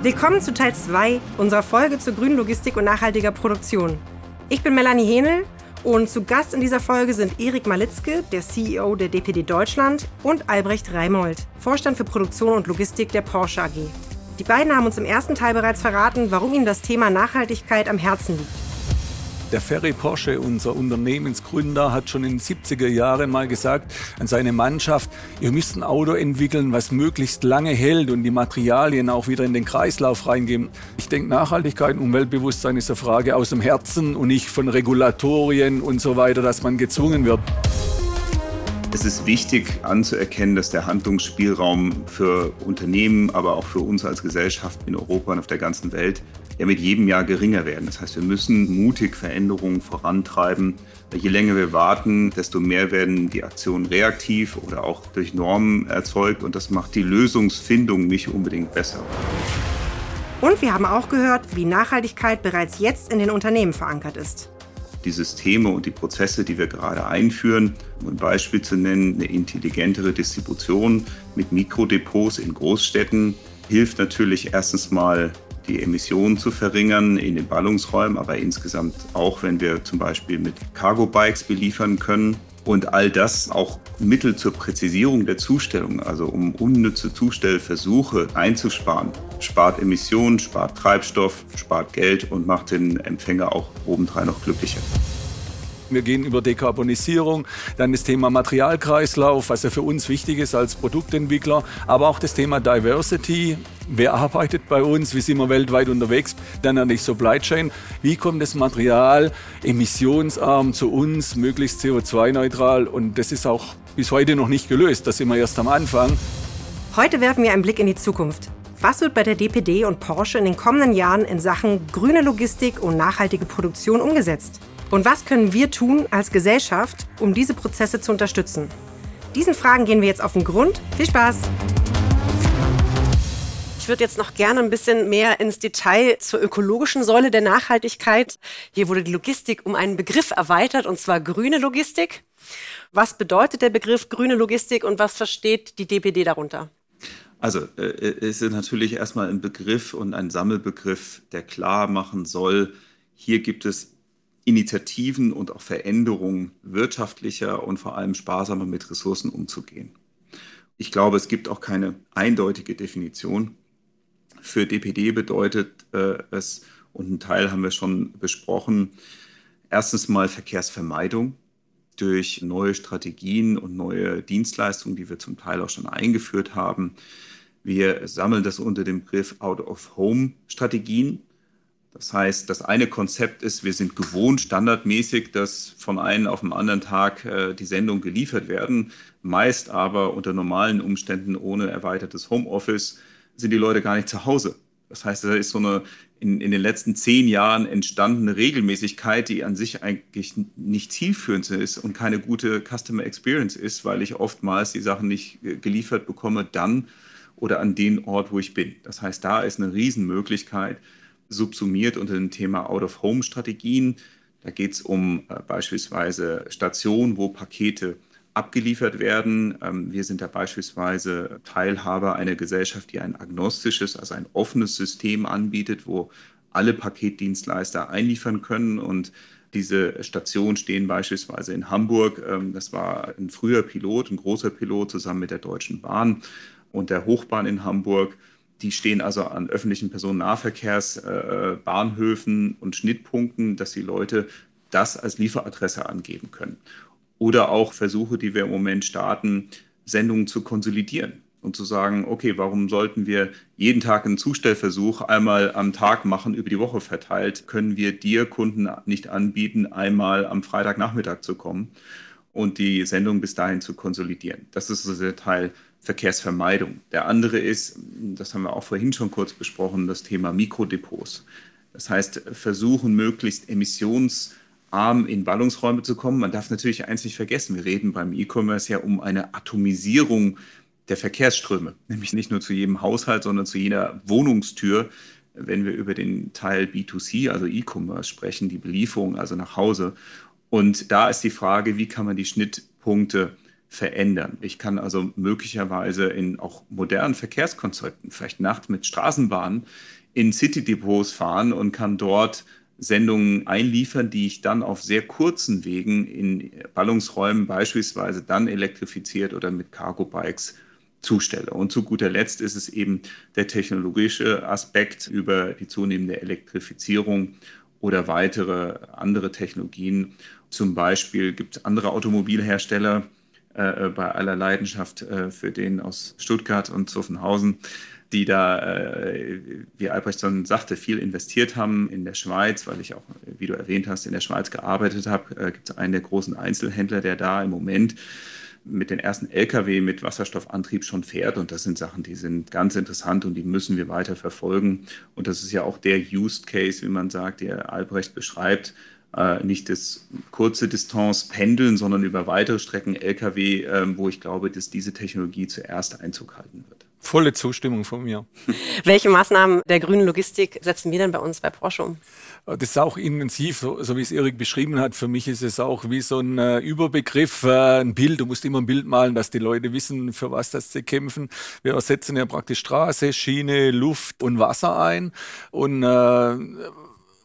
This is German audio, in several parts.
Willkommen zu Teil 2 unserer Folge zur grünen Logistik und nachhaltiger Produktion. Ich bin Melanie Henel und zu Gast in dieser Folge sind Erik Malitzke, der CEO der DPD Deutschland, und Albrecht Reimold, Vorstand für Produktion und Logistik der Porsche AG. Die beiden haben uns im ersten Teil bereits verraten, warum ihnen das Thema Nachhaltigkeit am Herzen liegt. Der Ferry Porsche, unser Unternehmensgründer, hat schon in den 70er Jahren mal gesagt an seine Mannschaft, ihr müsst ein Auto entwickeln, was möglichst lange hält und die Materialien auch wieder in den Kreislauf reingeben. Ich denke, Nachhaltigkeit und Umweltbewusstsein ist eine Frage aus dem Herzen und nicht von Regulatorien und so weiter, dass man gezwungen wird. Es ist wichtig anzuerkennen, dass der Handlungsspielraum für Unternehmen, aber auch für uns als Gesellschaft in Europa und auf der ganzen Welt ja mit jedem Jahr geringer werden. Das heißt, wir müssen mutig Veränderungen vorantreiben. Je länger wir warten, desto mehr werden die Aktionen reaktiv oder auch durch Normen erzeugt und das macht die Lösungsfindung nicht unbedingt besser. Und wir haben auch gehört, wie Nachhaltigkeit bereits jetzt in den Unternehmen verankert ist die Systeme und die Prozesse, die wir gerade einführen. Um ein Beispiel zu nennen, eine intelligentere Distribution mit Mikrodepots in Großstädten hilft natürlich erstens mal die Emissionen zu verringern in den Ballungsräumen, aber insgesamt auch, wenn wir zum Beispiel mit Cargo-Bikes beliefern können. Und all das auch Mittel zur Präzisierung der Zustellung, also um unnütze Zustellversuche einzusparen. Spart Emissionen, spart Treibstoff, spart Geld und macht den Empfänger auch obendrein noch glücklicher. Wir gehen über Dekarbonisierung, dann das Thema Materialkreislauf, was ja für uns wichtig ist als Produktentwickler, aber auch das Thema Diversity. Wer arbeitet bei uns? Wie sind wir weltweit unterwegs? Dann an die Supply Chain. Wie kommt das Material emissionsarm zu uns, möglichst CO2-neutral? Und das ist auch bis heute noch nicht gelöst. Da sind wir erst am Anfang. Heute werfen wir einen Blick in die Zukunft. Was wird bei der DPD und Porsche in den kommenden Jahren in Sachen grüne Logistik und nachhaltige Produktion umgesetzt? Und was können wir tun als Gesellschaft, um diese Prozesse zu unterstützen? Diesen Fragen gehen wir jetzt auf den Grund. Viel Spaß! Ich würde jetzt noch gerne ein bisschen mehr ins Detail zur ökologischen Säule der Nachhaltigkeit. Hier wurde die Logistik um einen Begriff erweitert, und zwar grüne Logistik. Was bedeutet der Begriff grüne Logistik und was versteht die DPD darunter? Also äh, es ist natürlich erstmal ein Begriff und ein Sammelbegriff, der klar machen soll, hier gibt es Initiativen und auch Veränderungen wirtschaftlicher und vor allem sparsamer mit Ressourcen umzugehen. Ich glaube, es gibt auch keine eindeutige Definition. Für DPD bedeutet äh, es, und einen Teil haben wir schon besprochen, erstens mal Verkehrsvermeidung durch neue Strategien und neue Dienstleistungen, die wir zum Teil auch schon eingeführt haben. Wir sammeln das unter dem Begriff Out-of-Home-Strategien. Das heißt, das eine Konzept ist, wir sind gewohnt, standardmäßig, dass von einem auf den anderen Tag äh, die Sendungen geliefert werden. Meist aber unter normalen Umständen ohne erweitertes Homeoffice sind die Leute gar nicht zu Hause. Das heißt, da ist so eine in, in den letzten zehn Jahren entstandene Regelmäßigkeit, die an sich eigentlich nicht zielführend ist und keine gute Customer Experience ist, weil ich oftmals die Sachen nicht geliefert bekomme dann oder an den Ort, wo ich bin. Das heißt, da ist eine Riesenmöglichkeit, subsumiert unter dem Thema Out-of-Home-Strategien. Da geht es um äh, beispielsweise Stationen, wo Pakete abgeliefert werden. Ähm, wir sind da beispielsweise Teilhaber einer Gesellschaft, die ein agnostisches, also ein offenes System anbietet, wo alle Paketdienstleister einliefern können und diese Stationen stehen beispielsweise in Hamburg. Ähm, das war ein früher Pilot, ein großer Pilot zusammen mit der Deutschen Bahn und der Hochbahn in Hamburg. Die stehen also an öffentlichen Personennahverkehrsbahnhöfen äh, und Schnittpunkten, dass die Leute das als Lieferadresse angeben können. Oder auch Versuche, die wir im Moment starten, Sendungen zu konsolidieren und zu sagen, okay, warum sollten wir jeden Tag einen Zustellversuch einmal am Tag machen, über die Woche verteilt? Können wir dir Kunden nicht anbieten, einmal am Freitagnachmittag zu kommen und die Sendung bis dahin zu konsolidieren? Das ist also der Teil Verkehrsvermeidung. Der andere ist, das haben wir auch vorhin schon kurz besprochen, das Thema Mikrodepots. Das heißt, versuchen möglichst emissionsarm in Ballungsräume zu kommen. Man darf natürlich eins nicht vergessen, wir reden beim E-Commerce ja um eine Atomisierung der Verkehrsströme, nämlich nicht nur zu jedem Haushalt, sondern zu jeder Wohnungstür, wenn wir über den Teil B2C, also E-Commerce sprechen, die Belieferung also nach Hause. Und da ist die Frage, wie kann man die Schnittpunkte verändern. Ich kann also möglicherweise in auch modernen Verkehrskonzepten, vielleicht nachts mit Straßenbahnen, in City-Depots fahren und kann dort Sendungen einliefern, die ich dann auf sehr kurzen Wegen in Ballungsräumen beispielsweise dann elektrifiziert oder mit Cargo-Bikes zustelle. Und zu guter Letzt ist es eben der technologische Aspekt über die zunehmende Elektrifizierung oder weitere andere Technologien. Zum Beispiel gibt es andere Automobilhersteller äh, bei aller Leidenschaft äh, für den aus Stuttgart und Zuffenhausen, die da, äh, wie Albrecht schon sagte, viel investiert haben in der Schweiz, weil ich auch, wie du erwähnt hast, in der Schweiz gearbeitet habe. Äh, gibt es einen der großen Einzelhändler, der da im Moment mit den ersten Lkw mit Wasserstoffantrieb schon fährt. Und das sind Sachen, die sind ganz interessant und die müssen wir weiter verfolgen. Und das ist ja auch der Use Case, wie man sagt, der Albrecht beschreibt. Äh, nicht das kurze Distanz pendeln, sondern über weitere Strecken Lkw, äh, wo ich glaube, dass diese Technologie zuerst Einzug halten wird. Volle Zustimmung von mir. Welche Maßnahmen der grünen Logistik setzen wir denn bei uns bei Porsche um? Das ist auch intensiv, so, so wie es Erik beschrieben hat. Für mich ist es auch wie so ein äh, Überbegriff, äh, ein Bild. Du musst immer ein Bild malen, dass die Leute wissen, für was das sie kämpfen. Wir ersetzen ja praktisch Straße, Schiene, Luft und Wasser ein. Und äh,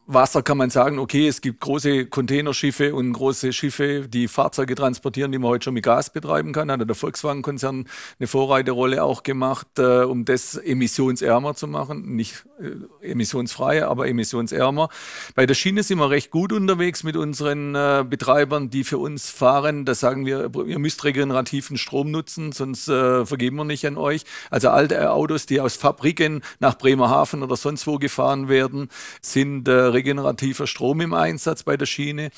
Wasser kann man sagen, okay, es gibt große Containerschiffe und große Schiffe, die Fahrzeuge transportieren, die man heute schon mit Gas betreiben kann. Hat der Volkswagen-Konzern eine Vorreiterrolle auch gemacht, äh, um das emissionsärmer zu machen. Nicht äh, emissionsfrei, aber emissionsärmer. Bei der Schiene sind wir recht gut unterwegs mit unseren äh, Betreibern, die für uns fahren. Da sagen wir, ihr müsst regenerativen Strom nutzen, sonst äh, vergeben wir nicht an euch. Also alte Autos, die aus Fabriken nach Bremerhaven oder sonst wo gefahren werden, sind äh, regenerativer Strom im Einsatz bei der Schiene.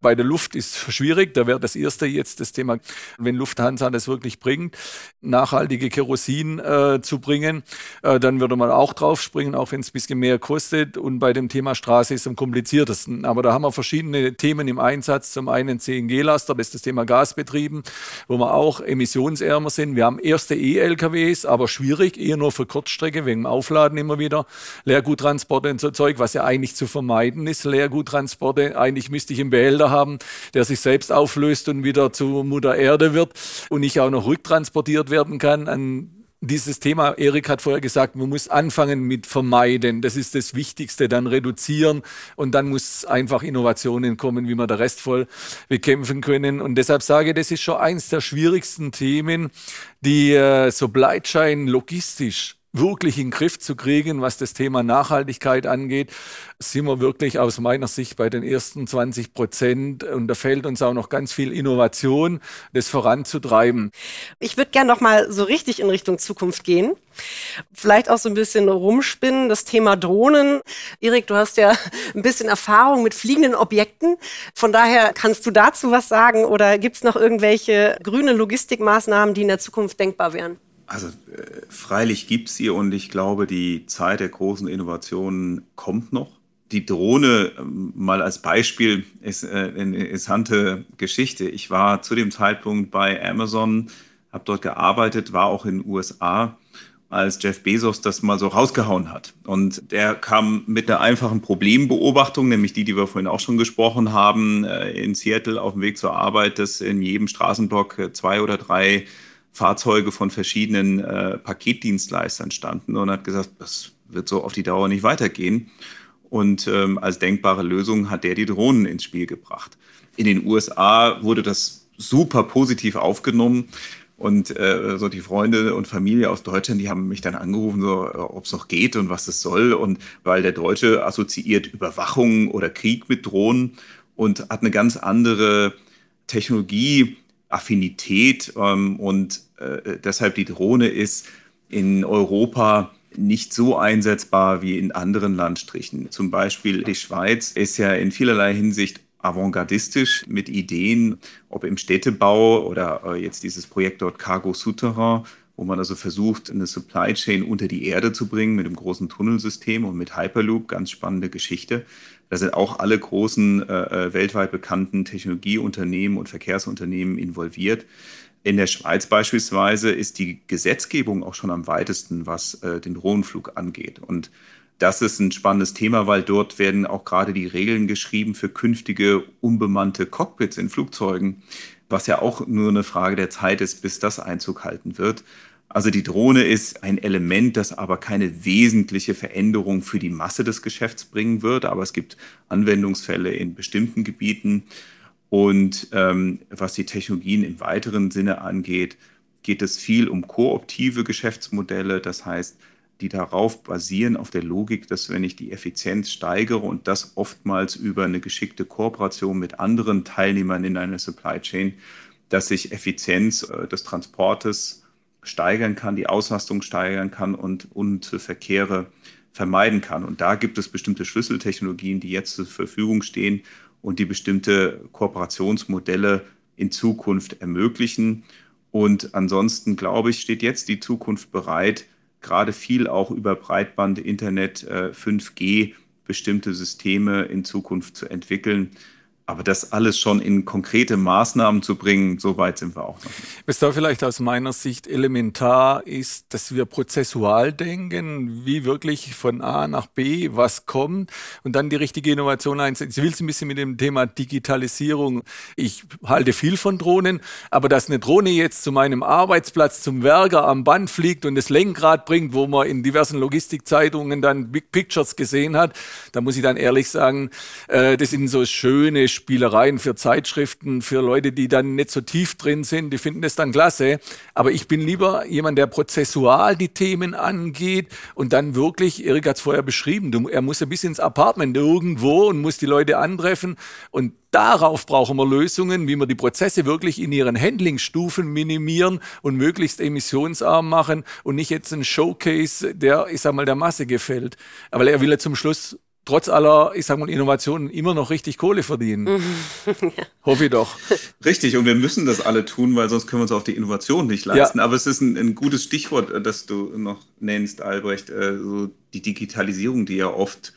Bei der Luft ist schwierig, da wäre das erste jetzt das Thema, wenn Lufthansa das wirklich bringt, nachhaltige Kerosin äh, zu bringen, äh, dann würde man auch drauf springen, auch wenn es ein bisschen mehr kostet. Und bei dem Thema Straße ist es am kompliziertesten. Aber da haben wir verschiedene Themen im Einsatz. Zum einen CNG-Laster, das ist das Thema Gasbetrieben, wo wir auch emissionsärmer sind. Wir haben erste E-LKWs, aber schwierig, eher nur für Kurzstrecke, wegen dem Aufladen immer wieder. Leerguttransporte und so Zeug, was ja eigentlich zu vermeiden ist, Leerguttransporte. Eigentlich müsste ich im Behälter haben, der sich selbst auflöst und wieder zu Mutter Erde wird und nicht auch noch rücktransportiert werden kann an dieses Thema, Erik hat vorher gesagt, man muss anfangen mit vermeiden. Das ist das Wichtigste, dann reduzieren und dann muss einfach Innovationen kommen, wie wir der Rest voll bekämpfen können. Und deshalb sage ich, das ist schon eins der schwierigsten Themen, die äh, Supply Chain logistisch wirklich in den Griff zu kriegen, was das Thema Nachhaltigkeit angeht, sind wir wirklich aus meiner Sicht bei den ersten 20 Prozent. Und da fehlt uns auch noch ganz viel Innovation, das voranzutreiben. Ich würde gerne noch mal so richtig in Richtung Zukunft gehen. Vielleicht auch so ein bisschen rumspinnen, das Thema Drohnen. Erik, du hast ja ein bisschen Erfahrung mit fliegenden Objekten. Von daher kannst du dazu was sagen oder gibt es noch irgendwelche grüne Logistikmaßnahmen, die in der Zukunft denkbar wären? Also äh, freilich gibt es sie und ich glaube, die Zeit der großen Innovationen kommt noch. Die Drohne ähm, mal als Beispiel ist äh, eine interessante Geschichte. Ich war zu dem Zeitpunkt bei Amazon, habe dort gearbeitet, war auch in den USA, als Jeff Bezos das mal so rausgehauen hat. Und der kam mit einer einfachen Problembeobachtung, nämlich die, die wir vorhin auch schon gesprochen haben, äh, in Seattle auf dem Weg zur Arbeit, dass in jedem Straßenblock zwei oder drei Fahrzeuge von verschiedenen äh, Paketdienstleistern standen und hat gesagt, das wird so auf die Dauer nicht weitergehen. Und ähm, als denkbare Lösung hat der die Drohnen ins Spiel gebracht. In den USA wurde das super positiv aufgenommen. Und äh, so die Freunde und Familie aus Deutschland, die haben mich dann angerufen, so, äh, ob es noch geht und was es soll. Und weil der Deutsche assoziiert Überwachung oder Krieg mit Drohnen und hat eine ganz andere Technologie Affinität ähm, und äh, deshalb die Drohne ist in Europa nicht so einsetzbar wie in anderen Landstrichen. Zum Beispiel die Schweiz ist ja in vielerlei Hinsicht avantgardistisch mit Ideen, ob im Städtebau oder äh, jetzt dieses Projekt dort Cargo Souterrain, wo man also versucht, eine Supply Chain unter die Erde zu bringen mit einem großen Tunnelsystem und mit Hyperloop, ganz spannende Geschichte. Da sind auch alle großen äh, äh, weltweit bekannten Technologieunternehmen und Verkehrsunternehmen involviert. In der Schweiz beispielsweise ist die Gesetzgebung auch schon am weitesten, was äh, den Drohnenflug angeht. Und das ist ein spannendes Thema, weil dort werden auch gerade die Regeln geschrieben für künftige unbemannte Cockpits in Flugzeugen, was ja auch nur eine Frage der Zeit ist, bis das Einzug halten wird. Also die Drohne ist ein Element, das aber keine wesentliche Veränderung für die Masse des Geschäfts bringen wird, aber es gibt Anwendungsfälle in bestimmten Gebieten. Und ähm, was die Technologien im weiteren Sinne angeht, geht es viel um kooptive Geschäftsmodelle. Das heißt, die darauf basieren, auf der Logik, dass wenn ich die Effizienz steigere und das oftmals über eine geschickte Kooperation mit anderen Teilnehmern in einer Supply Chain, dass ich Effizienz äh, des Transportes steigern kann, die Auslastung steigern kann und, und Verkehre vermeiden kann. Und da gibt es bestimmte Schlüsseltechnologien, die jetzt zur Verfügung stehen und die bestimmte Kooperationsmodelle in Zukunft ermöglichen. Und ansonsten, glaube ich, steht jetzt die Zukunft bereit, gerade viel auch über Breitband, Internet, 5G äh, bestimmte Systeme in Zukunft zu entwickeln. Aber das alles schon in konkrete Maßnahmen zu bringen, so weit sind wir auch noch. Was da vielleicht aus meiner Sicht elementar ist, dass wir prozessual denken, wie wirklich von A nach B was kommt und dann die richtige Innovation einsetzen. Ich will es ein bisschen mit dem Thema Digitalisierung. Ich halte viel von Drohnen, aber dass eine Drohne jetzt zu meinem Arbeitsplatz, zum Werker am Band fliegt und das Lenkrad bringt, wo man in diversen Logistikzeitungen dann Big Pictures gesehen hat, da muss ich dann ehrlich sagen, äh, das sind so schöne Spielereien für Zeitschriften, für Leute, die dann nicht so tief drin sind, die finden das dann klasse. Aber ich bin lieber jemand, der prozessual die Themen angeht und dann wirklich, Erik hat es vorher beschrieben, du, er muss ja bis ins Apartment irgendwo und muss die Leute antreffen und Darauf brauchen wir Lösungen, wie wir die Prozesse wirklich in ihren Handlingstufen minimieren und möglichst emissionsarm machen und nicht jetzt ein Showcase, der, ich sag mal, der Masse gefällt. Aber er will ja zum Schluss trotz aller, ich sag mal, Innovationen immer noch richtig Kohle verdienen. ja. Hoffe ich doch. Richtig, und wir müssen das alle tun, weil sonst können wir uns auch die Innovation nicht leisten. Ja. Aber es ist ein, ein, gutes Stichwort, äh, das du noch nennst, Albrecht, äh, so die Digitalisierung, die ja oft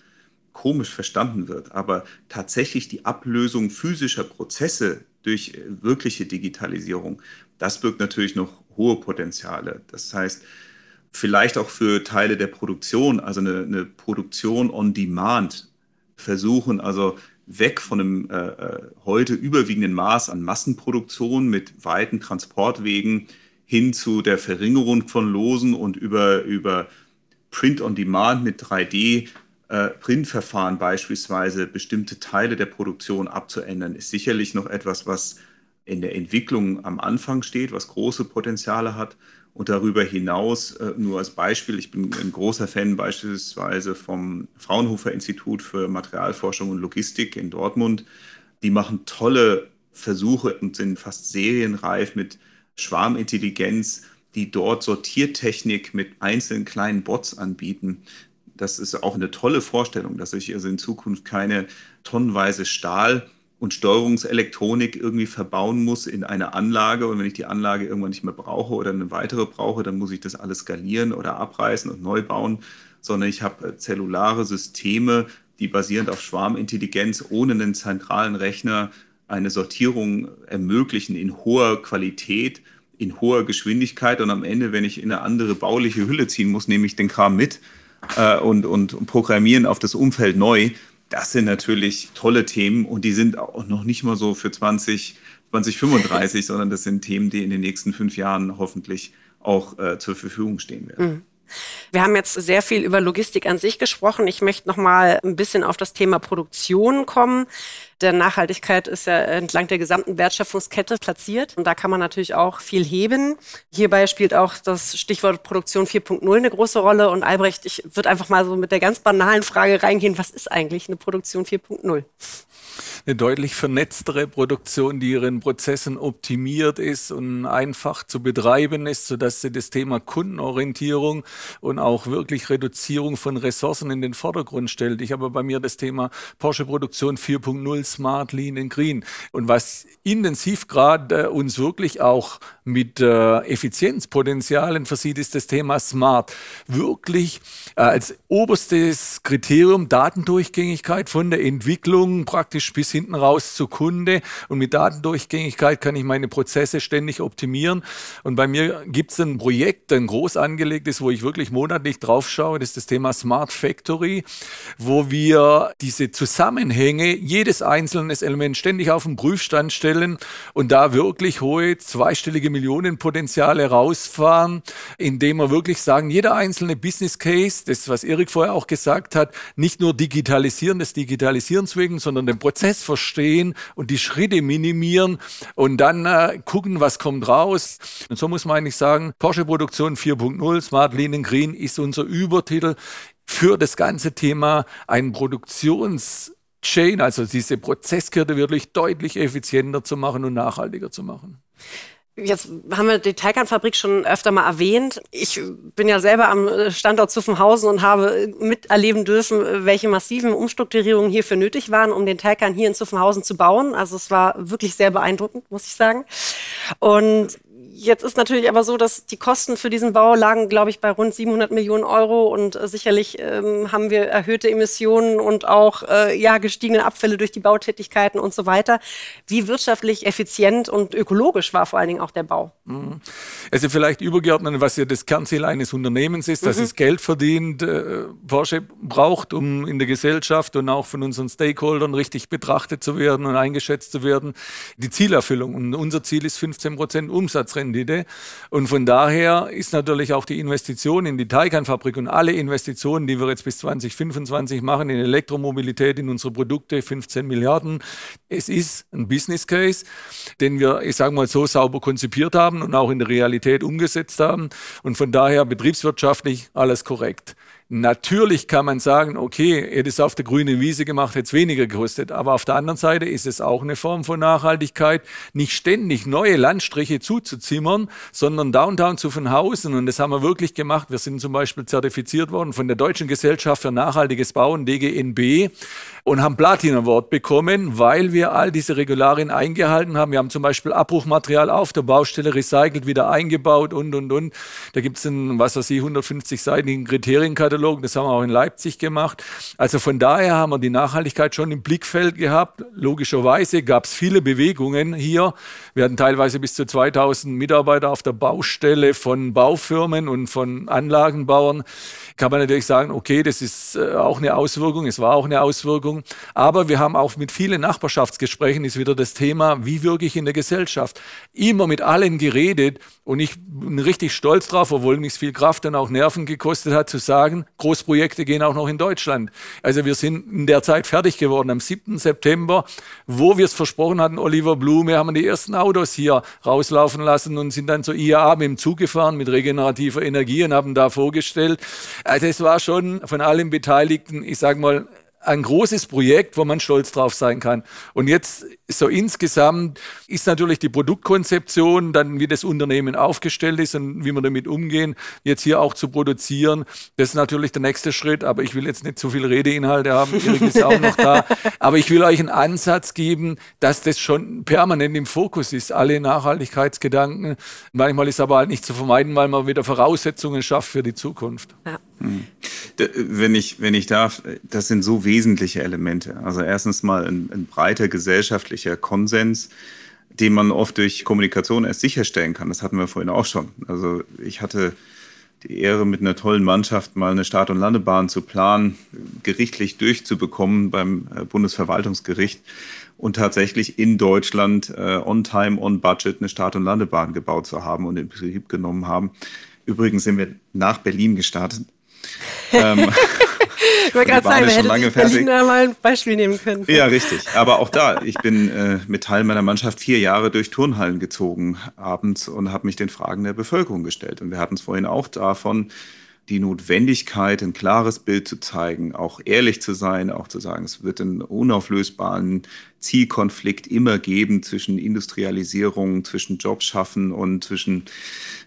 komisch verstanden wird. Aber tatsächlich die Ablösung physischer Prozesse durch äh, wirkliche Digitalisierung, das birgt natürlich noch hohe Potenziale. Das heißt, vielleicht auch für Teile der Produktion, also eine, eine Produktion on Demand versuchen, also weg von einem äh, äh, heute überwiegenden Maß an Massenproduktion mit weiten Transportwegen hin zu der Verringerung von Losen und über, über Print on Demand mit 3D äh, Printverfahren beispielsweise bestimmte Teile der Produktion abzuändern, ist sicherlich noch etwas, was in der Entwicklung am Anfang steht, was große Potenziale hat. Und darüber hinaus, äh, nur als Beispiel, ich bin ein großer Fan beispielsweise vom Fraunhofer Institut für Materialforschung und Logistik in Dortmund. Die machen tolle Versuche und sind fast serienreif mit Schwarmintelligenz, die dort Sortiertechnik mit einzelnen kleinen Bots anbieten. Das ist auch eine tolle Vorstellung, dass ich also in Zukunft keine tonnenweise Stahl und Steuerungselektronik irgendwie verbauen muss in eine Anlage. Und wenn ich die Anlage irgendwann nicht mehr brauche oder eine weitere brauche, dann muss ich das alles skalieren oder abreißen und neu bauen. Sondern ich habe äh, zellulare Systeme, die basierend auf Schwarmintelligenz ohne einen zentralen Rechner eine Sortierung ermöglichen in hoher Qualität, in hoher Geschwindigkeit. Und am Ende, wenn ich in eine andere bauliche Hülle ziehen muss, nehme ich den Kram mit äh, und, und, und programmieren auf das Umfeld neu das sind natürlich tolle Themen und die sind auch noch nicht mal so für 20, 2035, sondern das sind Themen, die in den nächsten fünf Jahren hoffentlich auch äh, zur Verfügung stehen werden. Mhm. Wir haben jetzt sehr viel über Logistik an sich gesprochen. Ich möchte noch mal ein bisschen auf das Thema Produktion kommen. Denn Nachhaltigkeit ist ja entlang der gesamten Wertschöpfungskette platziert. Und da kann man natürlich auch viel heben. Hierbei spielt auch das Stichwort Produktion 4.0 eine große Rolle. Und Albrecht, ich würde einfach mal so mit der ganz banalen Frage reingehen, was ist eigentlich eine Produktion 4.0? eine deutlich vernetztere Produktion, die ihren Prozessen optimiert ist und einfach zu betreiben ist, sodass sie das Thema Kundenorientierung und auch wirklich Reduzierung von Ressourcen in den Vordergrund stellt. Ich habe bei mir das Thema Porsche Produktion 4.0 Smart, Lean and Green. Und was intensiv gerade äh, uns wirklich auch mit äh, Effizienzpotenzialen versieht, ist das Thema Smart. Wirklich äh, als oberstes Kriterium Datendurchgängigkeit von der Entwicklung praktisch bis hinten raus zu Kunde. Und mit Datendurchgängigkeit kann ich meine Prozesse ständig optimieren. Und bei mir gibt es ein Projekt, ein groß angelegtes, wo ich wirklich monatlich drauf schaue. Das ist das Thema Smart Factory, wo wir diese Zusammenhänge, jedes einzelne Element ständig auf den Prüfstand stellen und da wirklich hohe zweistellige Millionenpotenziale rausfahren, indem wir wirklich sagen, jeder einzelne Business Case, das, was Erik vorher auch gesagt hat, nicht nur digitalisieren des Digitalisierens wegen, sondern den Prozess verstehen und die Schritte minimieren und dann äh, gucken, was kommt raus. Und so muss man eigentlich sagen, Porsche Produktion 4.0, Smart Lean and Green ist unser Übertitel für das ganze Thema ein Produktions Chain, also diese Prozesskette wirklich deutlich effizienter zu machen und nachhaltiger zu machen. Jetzt haben wir die Teigernfabrik schon öfter mal erwähnt. Ich bin ja selber am Standort Zuffenhausen und habe miterleben dürfen, welche massiven Umstrukturierungen hierfür nötig waren, um den Teigern hier in Zuffenhausen zu bauen. Also es war wirklich sehr beeindruckend, muss ich sagen. Und Jetzt ist natürlich aber so, dass die Kosten für diesen Bau lagen, glaube ich, bei rund 700 Millionen Euro und äh, sicherlich ähm, haben wir erhöhte Emissionen und auch äh, ja gestiegene Abfälle durch die Bautätigkeiten und so weiter. Wie wirtschaftlich effizient und ökologisch war vor allen Dingen auch der Bau? Mhm. Also vielleicht übergeordnet, was ja das Kernziel eines Unternehmens ist, dass mhm. es Geld verdient, äh, Porsche braucht, um in der Gesellschaft und auch von unseren Stakeholdern richtig betrachtet zu werden und eingeschätzt zu werden. Die Zielerfüllung und unser Ziel ist 15 Prozent Umsatzrendite. Rendite. Und von daher ist natürlich auch die Investition in die Taycan-Fabrik und alle Investitionen, die wir jetzt bis 2025 machen, in Elektromobilität, in unsere Produkte, 15 Milliarden. Es ist ein Business Case, den wir, ich sage mal, so sauber konzipiert haben und auch in der Realität umgesetzt haben. Und von daher betriebswirtschaftlich alles korrekt. Natürlich kann man sagen, okay, hätte es auf der grünen Wiese gemacht, hätte es weniger gekostet. Aber auf der anderen Seite ist es auch eine Form von Nachhaltigkeit, nicht ständig neue Landstriche zuzuzimmern, sondern Downtown zu Hausen. Und das haben wir wirklich gemacht. Wir sind zum Beispiel zertifiziert worden von der Deutschen Gesellschaft für nachhaltiges Bauen, DGNB, und haben Platin Award bekommen, weil wir all diese Regularien eingehalten haben. Wir haben zum Beispiel Abbruchmaterial auf der Baustelle recycelt, wieder eingebaut und, und, und. Da gibt es einen, was weiß ich, 150-seitigen Kriterienkatalog. Das haben wir auch in Leipzig gemacht. Also von daher haben wir die Nachhaltigkeit schon im Blickfeld gehabt. Logischerweise gab es viele Bewegungen hier. Wir hatten teilweise bis zu 2000 Mitarbeiter auf der Baustelle von Baufirmen und von Anlagenbauern kann man natürlich sagen, okay, das ist äh, auch eine Auswirkung, es war auch eine Auswirkung. Aber wir haben auch mit vielen Nachbarschaftsgesprächen ist wieder das Thema, wie wirke ich in der Gesellschaft. Immer mit allen geredet und ich bin richtig stolz drauf, obwohl mich viel Kraft und auch Nerven gekostet hat, zu sagen, Großprojekte gehen auch noch in Deutschland. Also wir sind in der Zeit fertig geworden, am 7. September, wo wir es versprochen hatten, Oliver Blume, haben die ersten Autos hier rauslaufen lassen und sind dann zur IAA mit dem Zug gefahren mit regenerativer Energie und haben da vorgestellt, also es war schon von allen Beteiligten, ich sage mal, ein großes Projekt, wo man stolz drauf sein kann. Und jetzt so insgesamt ist natürlich die Produktkonzeption, dann wie das Unternehmen aufgestellt ist und wie wir damit umgehen, jetzt hier auch zu produzieren. Das ist natürlich der nächste Schritt, aber ich will jetzt nicht zu viel Redeinhalte haben. Erik ist auch noch da. Aber ich will euch einen Ansatz geben, dass das schon permanent im Fokus ist, alle Nachhaltigkeitsgedanken. Manchmal ist aber halt nicht zu vermeiden, weil man wieder Voraussetzungen schafft für die Zukunft. Ja. Hm. Wenn ich, wenn ich darf, das sind so wesentliche Elemente. Also erstens mal ein, ein breiter gesellschaftlicher Konsens, den man oft durch Kommunikation erst sicherstellen kann. Das hatten wir vorhin auch schon. Also ich hatte die Ehre, mit einer tollen Mannschaft mal eine Start- und Landebahn zu planen, gerichtlich durchzubekommen beim äh, Bundesverwaltungsgericht und tatsächlich in Deutschland äh, on time, on budget eine Start- und Landebahn gebaut zu haben und in Betrieb genommen haben. Übrigens sind wir nach Berlin gestartet ähm, ich wollte gerade sagen, wir hätten lange mal ein Beispiel nehmen können. Ja, richtig. Aber auch da, ich bin äh, mit Teil meiner Mannschaft vier Jahre durch Turnhallen gezogen abends und habe mich den Fragen der Bevölkerung gestellt. Und wir hatten es vorhin auch davon, die Notwendigkeit, ein klares Bild zu zeigen, auch ehrlich zu sein, auch zu sagen, es wird einen unauflösbaren Zielkonflikt immer geben zwischen Industrialisierung, zwischen Jobschaffen und zwischen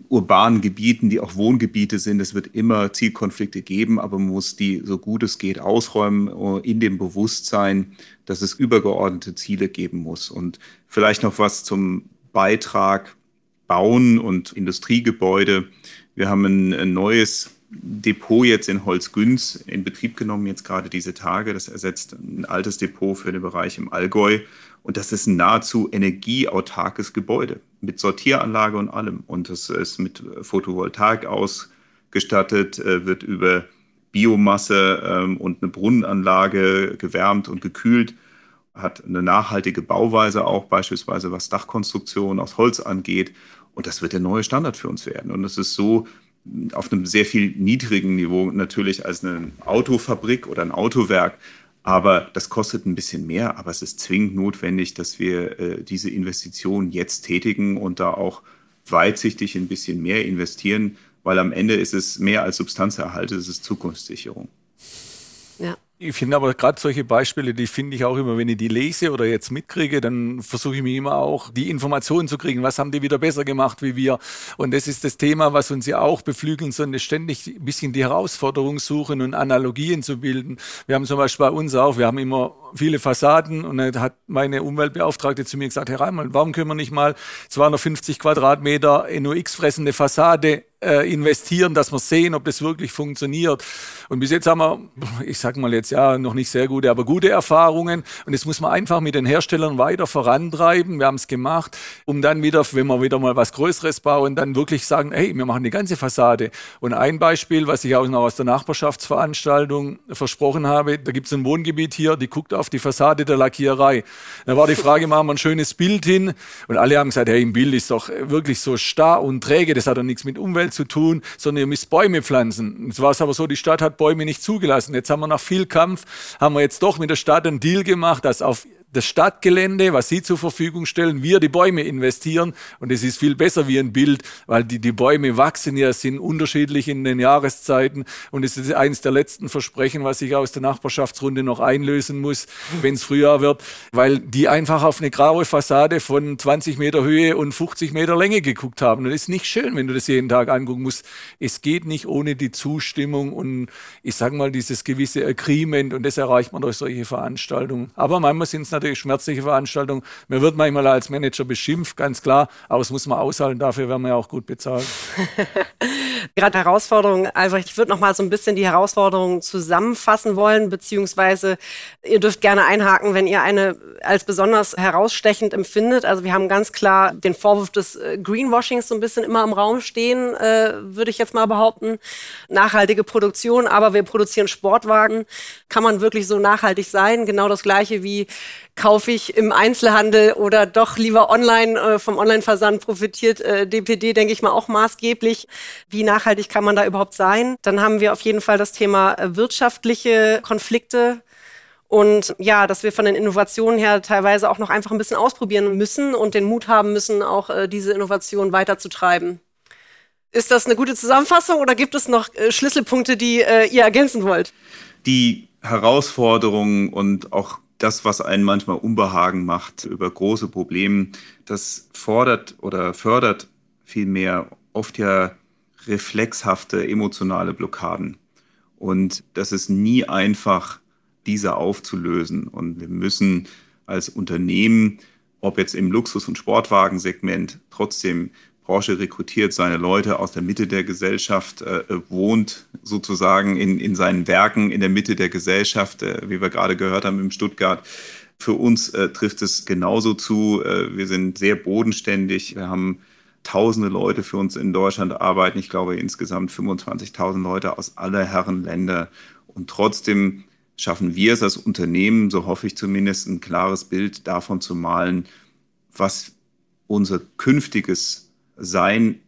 urbanen Gebieten, die auch Wohngebiete sind. Es wird immer Zielkonflikte geben, aber man muss die so gut es geht ausräumen äh, in dem Bewusstsein, dass es übergeordnete Ziele geben muss. Und vielleicht noch was zum Beitrag Bauen und Industriegebäude. Wir haben ein, ein neues Depot jetzt in Holzgünz in Betrieb genommen, jetzt gerade diese Tage. Das ersetzt ein altes Depot für den Bereich im Allgäu. Und das ist ein nahezu energieautarkes Gebäude mit Sortieranlage und allem. Und das ist mit Photovoltaik ausgestattet, äh, wird über Biomasse ähm, und eine Brunnenanlage gewärmt und gekühlt, hat eine nachhaltige Bauweise auch, beispielsweise was Dachkonstruktion aus Holz angeht. Und das wird der neue Standard für uns werden. Und es ist so, auf einem sehr viel niedrigen Niveau natürlich als eine Autofabrik oder ein Autowerk. Aber das kostet ein bisschen mehr, aber es ist zwingend notwendig, dass wir äh, diese Investition jetzt tätigen und da auch weitsichtig ein bisschen mehr investieren, weil am Ende ist es mehr als Substanzerhalt, es ist Zukunftssicherung. Ich finde aber gerade solche Beispiele, die finde ich auch immer, wenn ich die lese oder jetzt mitkriege, dann versuche ich mir immer auch die Informationen zu kriegen, was haben die wieder besser gemacht wie wir. Und das ist das Thema, was uns ja auch beflügeln soll, ständig ein bisschen die Herausforderung suchen und Analogien zu bilden. Wir haben zum Beispiel bei uns auch, wir haben immer viele Fassaden und dann hat meine Umweltbeauftragte zu mir gesagt, Herr Reimann, warum können wir nicht mal 250 Quadratmeter NOx fressende Fassade äh, investieren, dass wir sehen, ob das wirklich funktioniert. Und bis jetzt haben wir, ich sage mal jetzt ja, noch nicht sehr gute, aber gute Erfahrungen. Und das muss man einfach mit den Herstellern weiter vorantreiben. Wir haben es gemacht, um dann wieder, wenn wir wieder mal was Größeres bauen, dann wirklich sagen, hey, wir machen die ganze Fassade. Und ein Beispiel, was ich auch noch aus der Nachbarschaftsveranstaltung versprochen habe, da gibt es ein Wohngebiet hier, die guckt auf die Fassade der Lackiererei. Da war die Frage, machen wir ein schönes Bild hin? Und alle haben gesagt, hey, im Bild ist doch wirklich so starr und träge, das hat doch nichts mit Umwelt zu tun, sondern ihr müsst Bäume pflanzen. Jetzt war es aber so, die Stadt hat Bäume nicht zugelassen. Jetzt haben wir nach viel Kampf, haben wir jetzt doch mit der Stadt einen Deal gemacht, dass auf das Stadtgelände, was Sie zur Verfügung stellen, wir die Bäume investieren. Und es ist viel besser wie ein Bild, weil die, die Bäume wachsen ja, sind unterschiedlich in den Jahreszeiten. Und es ist eines der letzten Versprechen, was ich aus der Nachbarschaftsrunde noch einlösen muss, wenn es Frühjahr wird, weil die einfach auf eine graue Fassade von 20 Meter Höhe und 50 Meter Länge geguckt haben. Und das ist nicht schön, wenn du das jeden Tag angucken musst. Es geht nicht ohne die Zustimmung und ich sage mal dieses gewisse Agreement und das erreicht man durch solche Veranstaltungen. Aber manchmal sind es natürlich schmerzliche Veranstaltung. Man wird manchmal als Manager beschimpft, ganz klar, aber das muss man aushalten, dafür werden wir ja auch gut bezahlt. Gerade Herausforderungen, Albrecht, ich würde noch mal so ein bisschen die Herausforderungen zusammenfassen wollen, beziehungsweise ihr dürft gerne einhaken, wenn ihr eine als besonders herausstechend empfindet. Also wir haben ganz klar den Vorwurf des äh, Greenwashings so ein bisschen immer im Raum stehen, äh, würde ich jetzt mal behaupten. Nachhaltige Produktion, aber wir produzieren Sportwagen. Kann man wirklich so nachhaltig sein? Genau das gleiche wie kaufe ich im Einzelhandel oder doch lieber online, äh, vom Online-Versand profitiert äh, DPD, denke ich mal, auch maßgeblich. Wie nachhaltig kann man da überhaupt sein? Dann haben wir auf jeden Fall das Thema äh, wirtschaftliche Konflikte. Und ja, dass wir von den Innovationen her teilweise auch noch einfach ein bisschen ausprobieren müssen und den Mut haben müssen, auch äh, diese Innovation weiterzutreiben. Ist das eine gute Zusammenfassung oder gibt es noch äh, Schlüsselpunkte, die äh, ihr ergänzen wollt? Die Herausforderungen und auch das, was einen manchmal Unbehagen macht über große Probleme, das fordert oder fördert vielmehr oft ja reflexhafte emotionale Blockaden. Und das ist nie einfach, diese aufzulösen. Und wir müssen als Unternehmen, ob jetzt im Luxus- und Sportwagensegment, trotzdem Porsche rekrutiert seine Leute aus der Mitte der Gesellschaft, äh, wohnt sozusagen in, in seinen Werken in der Mitte der Gesellschaft, äh, wie wir gerade gehört haben im Stuttgart. Für uns äh, trifft es genauso zu. Äh, wir sind sehr bodenständig. Wir haben tausende Leute für uns in Deutschland arbeiten. Ich glaube insgesamt 25.000 Leute aus aller Herren Länder. Und trotzdem schaffen wir es als Unternehmen, so hoffe ich zumindest, ein klares Bild davon zu malen, was unser künftiges sein,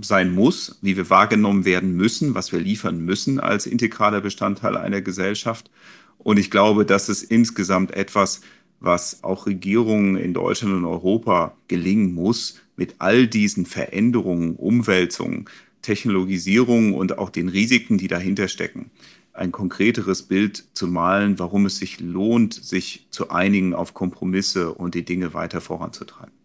sein muss, wie wir wahrgenommen werden müssen, was wir liefern müssen als integraler Bestandteil einer Gesellschaft. Und ich glaube, das ist insgesamt etwas, was auch Regierungen in Deutschland und Europa gelingen muss, mit all diesen Veränderungen, Umwälzungen, Technologisierung und auch den Risiken, die dahinter stecken, ein konkreteres Bild zu malen, warum es sich lohnt, sich zu einigen auf Kompromisse und die Dinge weiter voranzutreiben.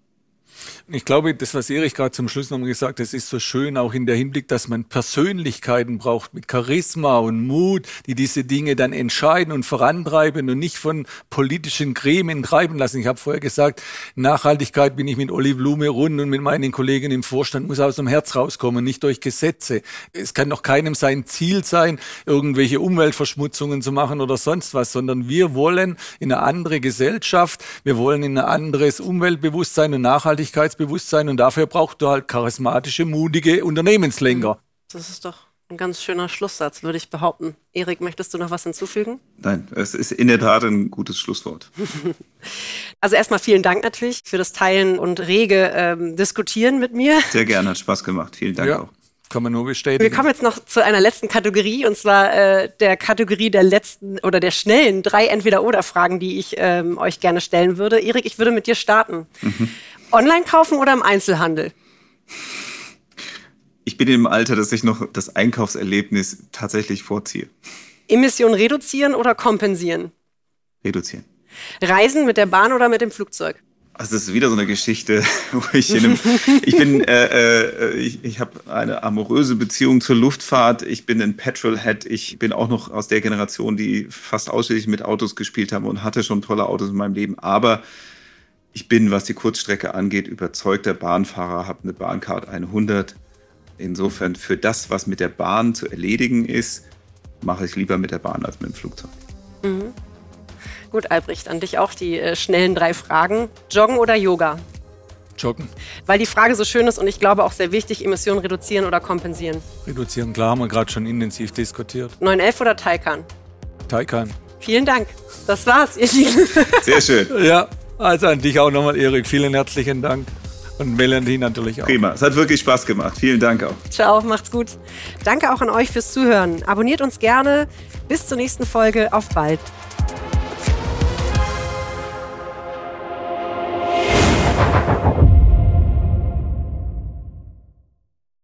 Ich glaube, das, was Erich gerade zum Schluss nochmal gesagt hat, ist so schön auch in der Hinblick, dass man Persönlichkeiten braucht mit Charisma und Mut, die diese Dinge dann entscheiden und vorantreiben und nicht von politischen Gremien treiben lassen. Ich habe vorher gesagt, Nachhaltigkeit bin ich mit Olli Blume rund und mit meinen Kollegen im Vorstand muss aus dem Herz rauskommen, nicht durch Gesetze. Es kann doch keinem sein Ziel sein, irgendwelche Umweltverschmutzungen zu machen oder sonst was, sondern wir wollen in eine andere Gesellschaft, wir wollen in ein anderes Umweltbewusstsein und Nachhaltigkeit Selbstbewusstsein und dafür braucht du halt charismatische, mutige Unternehmenslenker. Das ist doch ein ganz schöner Schlusssatz, würde ich behaupten. Erik, möchtest du noch was hinzufügen? Nein, es ist in der Tat ein gutes Schlusswort. also erstmal vielen Dank natürlich für das Teilen und rege ähm, Diskutieren mit mir. Sehr gerne, hat Spaß gemacht. Vielen Dank ja. auch. Kann man nur bestätigen. Wir kommen jetzt noch zu einer letzten Kategorie und zwar äh, der Kategorie der letzten oder der schnellen drei Entweder-Oder-Fragen, die ich ähm, euch gerne stellen würde. Erik, ich würde mit dir starten. Mhm. Online kaufen oder im Einzelhandel? Ich bin im Alter, dass ich noch das Einkaufserlebnis tatsächlich vorziehe. Emissionen reduzieren oder kompensieren? Reduzieren. Reisen mit der Bahn oder mit dem Flugzeug? Also das ist wieder so eine Geschichte, wo ich in einem, ich bin, äh, äh, ich, ich habe eine amoröse Beziehung zur Luftfahrt. Ich bin ein Petrolhead. Ich bin auch noch aus der Generation, die fast ausschließlich mit Autos gespielt haben und hatte schon tolle Autos in meinem Leben. Aber ich bin, was die Kurzstrecke angeht, überzeugter Bahnfahrer, habe eine Bahncard 100. Insofern für das, was mit der Bahn zu erledigen ist, mache ich lieber mit der Bahn als mit dem Flugzeug. Mhm. Gut, Albrecht, an dich auch die äh, schnellen drei Fragen. Joggen oder Yoga? Joggen. Weil die Frage so schön ist und ich glaube auch sehr wichtig, Emissionen reduzieren oder kompensieren. Reduzieren, klar, haben wir gerade schon intensiv diskutiert. 911 oder Taycan? Taycan. Vielen Dank. Das war's, ihr Lieben. Sehr schön. ja. Also an dich auch nochmal, Erik. Vielen herzlichen Dank. Und Melanie natürlich auch. Prima. Es hat wirklich Spaß gemacht. Vielen Dank auch. Ciao, macht's gut. Danke auch an euch fürs Zuhören. Abonniert uns gerne. Bis zur nächsten Folge. Auf bald.